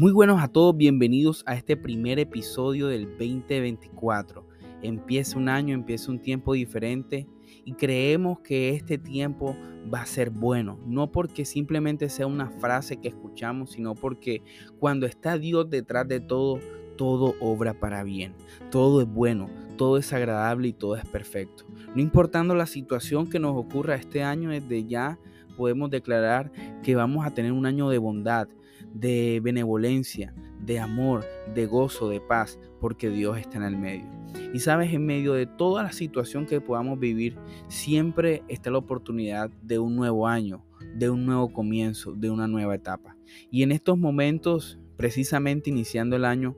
Muy buenos a todos, bienvenidos a este primer episodio del 2024. Empieza un año, empieza un tiempo diferente y creemos que este tiempo va a ser bueno, no porque simplemente sea una frase que escuchamos, sino porque cuando está Dios detrás de todo, todo obra para bien, todo es bueno, todo es agradable y todo es perfecto. No importando la situación que nos ocurra este año, desde ya podemos declarar que vamos a tener un año de bondad, de benevolencia, de amor, de gozo, de paz, porque Dios está en el medio. Y sabes, en medio de toda la situación que podamos vivir, siempre está la oportunidad de un nuevo año, de un nuevo comienzo, de una nueva etapa. Y en estos momentos, precisamente iniciando el año,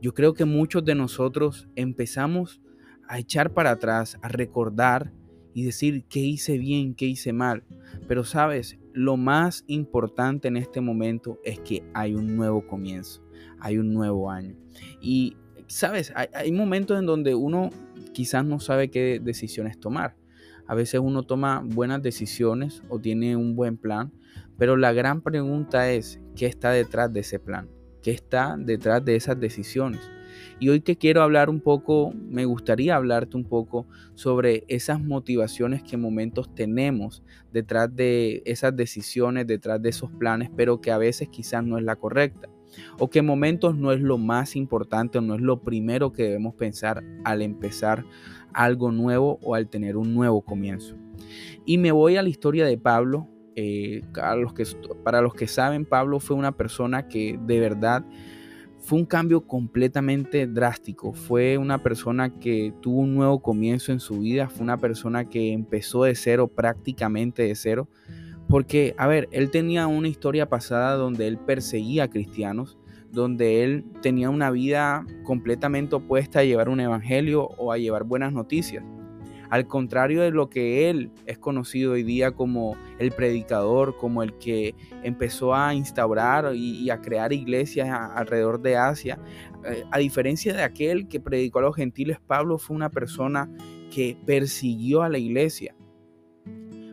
yo creo que muchos de nosotros empezamos a echar para atrás, a recordar y decir qué hice bien, qué hice mal. Pero sabes, lo más importante en este momento es que hay un nuevo comienzo, hay un nuevo año. Y sabes, hay, momentos en donde uno quizás no sabe qué decisiones tomar. A veces uno toma buenas decisiones o tiene un buen plan, pero la gran pregunta es, ¿qué está detrás de ese plan? ¿Qué está detrás de esas decisiones? Y hoy que quiero hablar un poco, me gustaría hablarte un poco sobre esas motivaciones que en momentos tenemos detrás de esas decisiones, detrás de esos planes, pero que a veces quizás no es la correcta. O que en momentos no es lo más importante o no es lo primero que debemos pensar al empezar algo nuevo o al tener un nuevo comienzo. Y me voy a la historia de Pablo. Eh, los que, para los que saben, Pablo fue una persona que de verdad fue un cambio completamente drástico. Fue una persona que tuvo un nuevo comienzo en su vida. Fue una persona que empezó de cero, prácticamente de cero. Porque, a ver, él tenía una historia pasada donde él perseguía a cristianos, donde él tenía una vida completamente opuesta a llevar un evangelio o a llevar buenas noticias. Al contrario de lo que él es conocido hoy día como el predicador, como el que empezó a instaurar y, a crear iglesias alrededor de Asia, eh, a diferencia de aquel que predicó a los gentiles, Pablo fue una persona que persiguió a la iglesia.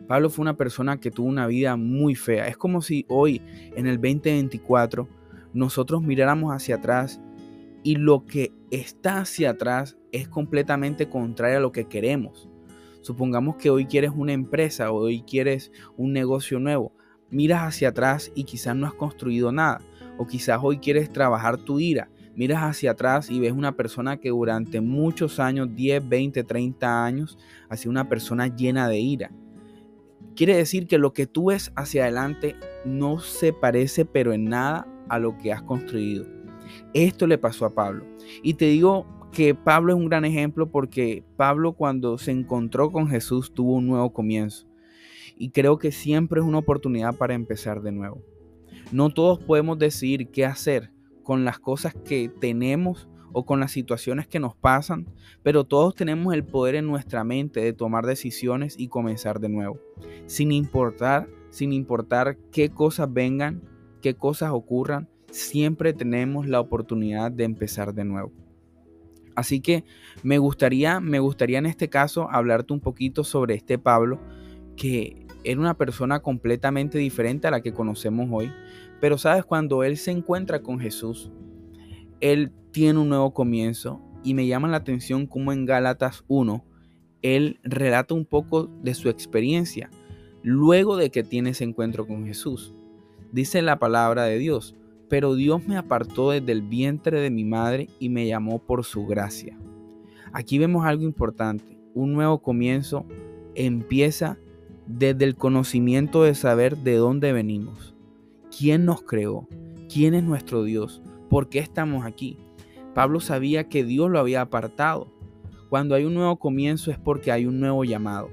Pablo fue una persona que tuvo una vida muy fea. Es como si hoy, en el 2024, nosotros miráramos hacia atrás y lo que está hacia atrás es completamente contrario a lo que queremos. Supongamos que hoy quieres una empresa o hoy quieres un negocio nuevo. Miras hacia atrás y quizás no has construido nada. O quizás hoy quieres trabajar tu ira. Miras hacia atrás y ves una persona que durante muchos años, 10, 20, 30 años, ha sido una persona llena de ira. Quiere decir que lo que tú ves hacia adelante no se parece pero en nada a lo que has construido. Esto le pasó a Pablo. Y te digo que Pablo es un gran ejemplo porque Pablo cuando se encontró con Jesús tuvo un nuevo comienzo. Y creo que siempre es una oportunidad para empezar de nuevo. No todos podemos decidir qué hacer con las cosas que tenemos o con las situaciones que nos pasan, pero todos tenemos el poder en nuestra mente de tomar decisiones y comenzar de nuevo, sin importar, sin importar qué cosas vengan, qué cosas ocurran, siempre tenemos la oportunidad de empezar de nuevo. Así que me gustaría, me gustaría en este caso hablarte un poquito sobre este Pablo, que era una persona completamente diferente a la que conocemos hoy. Pero sabes, cuando él se encuentra con Jesús, él tiene un nuevo comienzo y me llama la atención como en Gálatas 1, él relata un poco de su experiencia luego de que tiene ese encuentro con Jesús. Dice la palabra de Dios, pero Dios me apartó desde el vientre de mi madre y me llamó por su gracia. Aquí vemos algo importante. Un nuevo comienzo empieza desde el conocimiento de saber de dónde venimos, quién nos creó, quién es nuestro Dios, por qué estamos aquí. Pablo sabía que Dios lo había apartado. Cuando hay un nuevo comienzo es porque hay un nuevo llamado.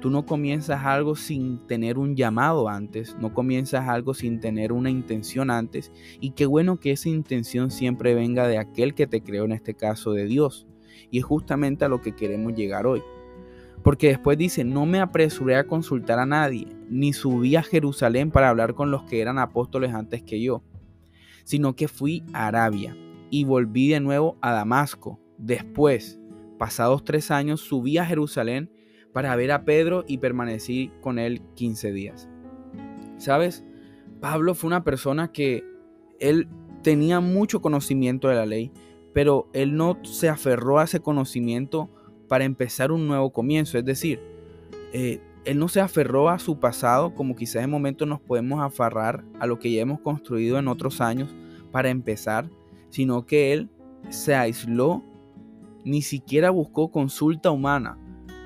Tú no comienzas algo sin tener un llamado antes, no comienzas algo sin tener una intención antes. Y qué bueno que esa intención siempre venga de aquel que te creó, en este caso de Dios. Y es justamente a lo que queremos llegar hoy. Porque después dice, no me apresuré a consultar a nadie, ni subí a Jerusalén para hablar con los que eran apóstoles antes que yo, sino que fui a Arabia y volví de nuevo a Damasco. Después, pasados tres años, subí a Jerusalén para ver a Pedro y permanecí con él 15 días. ¿Sabes? Pablo fue una persona que él tenía mucho conocimiento de la ley, pero él no se aferró a ese conocimiento para empezar un nuevo comienzo. Es decir, eh, él no se aferró a su pasado como quizás en momentos nos podemos aferrar a lo que ya hemos construido en otros años para empezar, sino que él se aisló, ni siquiera buscó consulta humana,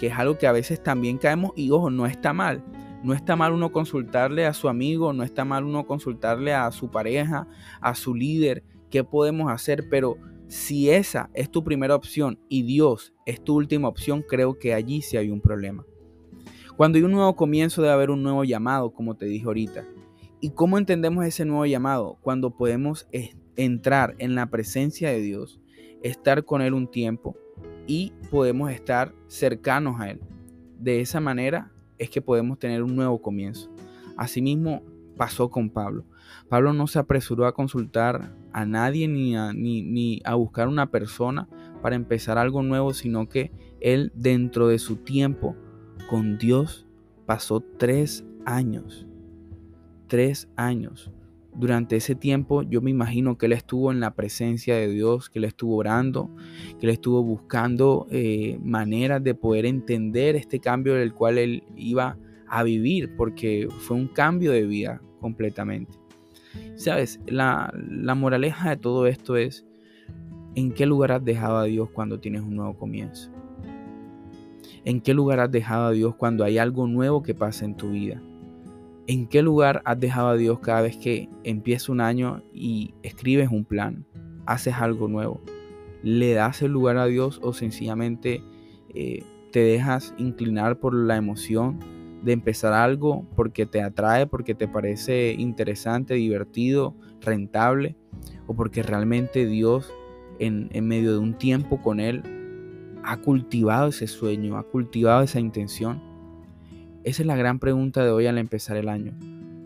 que es algo que a veces también caemos y ojo, no está mal. No está mal uno consultarle a su amigo, no está mal uno consultarle a su pareja, a su líder, qué podemos hacer, pero si esa es tu primera opción y Dios es tu última opción, creo que allí sí hay un problema. Cuando hay un nuevo comienzo debe haber un nuevo llamado, como te dije ahorita. ¿Y cómo entendemos ese nuevo llamado? Cuando podemos entrar en la presencia de Dios, estar con Él un tiempo y podemos estar cercanos a Él. De esa manera es que podemos tener un nuevo comienzo. Asimismo pasó con Pablo. Pablo no se apresuró a consultar a nadie ni a, ni, a buscar una persona para empezar algo nuevo, sino que él dentro de su tiempo con Dios pasó tres años. Tres años. Durante ese tiempo yo me imagino que él estuvo en la presencia de Dios, que él estuvo orando, que él estuvo buscando eh, maneras de poder entender este cambio del cual él iba a vivir, porque fue un cambio de vida completamente. Sabes, la, la moraleja de todo esto es, ¿en qué lugar has dejado a Dios cuando tienes un nuevo comienzo? ¿En qué lugar has dejado a Dios cuando hay algo nuevo que pasa en tu vida? ¿En qué lugar has dejado a Dios cada vez que empieza un año y escribes un plan, haces algo nuevo? ¿Le das el lugar a Dios o sencillamente eh, te dejas inclinar por la emoción de empezar algo porque te atrae, porque te parece interesante, divertido, rentable, o porque realmente Dios en, en medio de un tiempo con Él ha cultivado ese sueño, ha cultivado esa intención? Esa es la gran pregunta de hoy al empezar el año.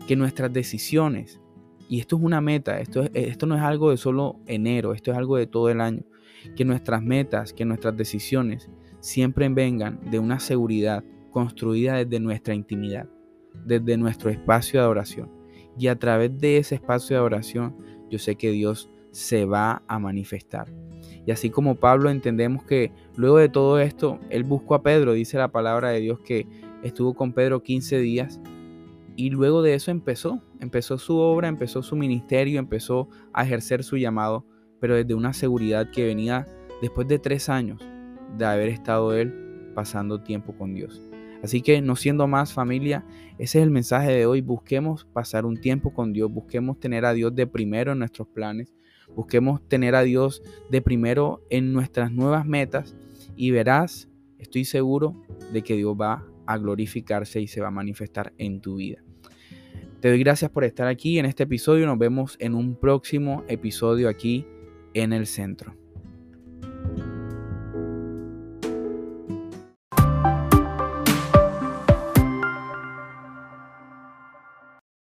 Que nuestras decisiones, y esto es una meta, esto, esto no es algo de solo enero, esto es algo de todo el año, que nuestras metas, que nuestras decisiones siempre vengan de una seguridad construida desde nuestra intimidad, desde nuestro espacio de adoración. Y a través de ese espacio de adoración, yo sé que Dios se va a manifestar. Y así como Pablo entendemos que luego de todo esto, él buscó a Pedro, dice la palabra de Dios que estuvo con Pedro 15 días y luego de eso empezó, empezó su obra, empezó su ministerio, empezó a ejercer su llamado, pero desde una seguridad que venía después de tres años de haber estado él pasando tiempo con Dios. Así que no siendo más familia, ese es el mensaje de hoy. Busquemos pasar un tiempo con Dios, busquemos tener a Dios de primero en nuestros planes, Busquemos tener a Dios de primero en nuestras nuevas metas y verás, estoy seguro de que Dios va a glorificarse y se va a manifestar en tu vida. Te doy gracias por estar aquí en este episodio. Nos vemos en un próximo episodio aquí en el centro.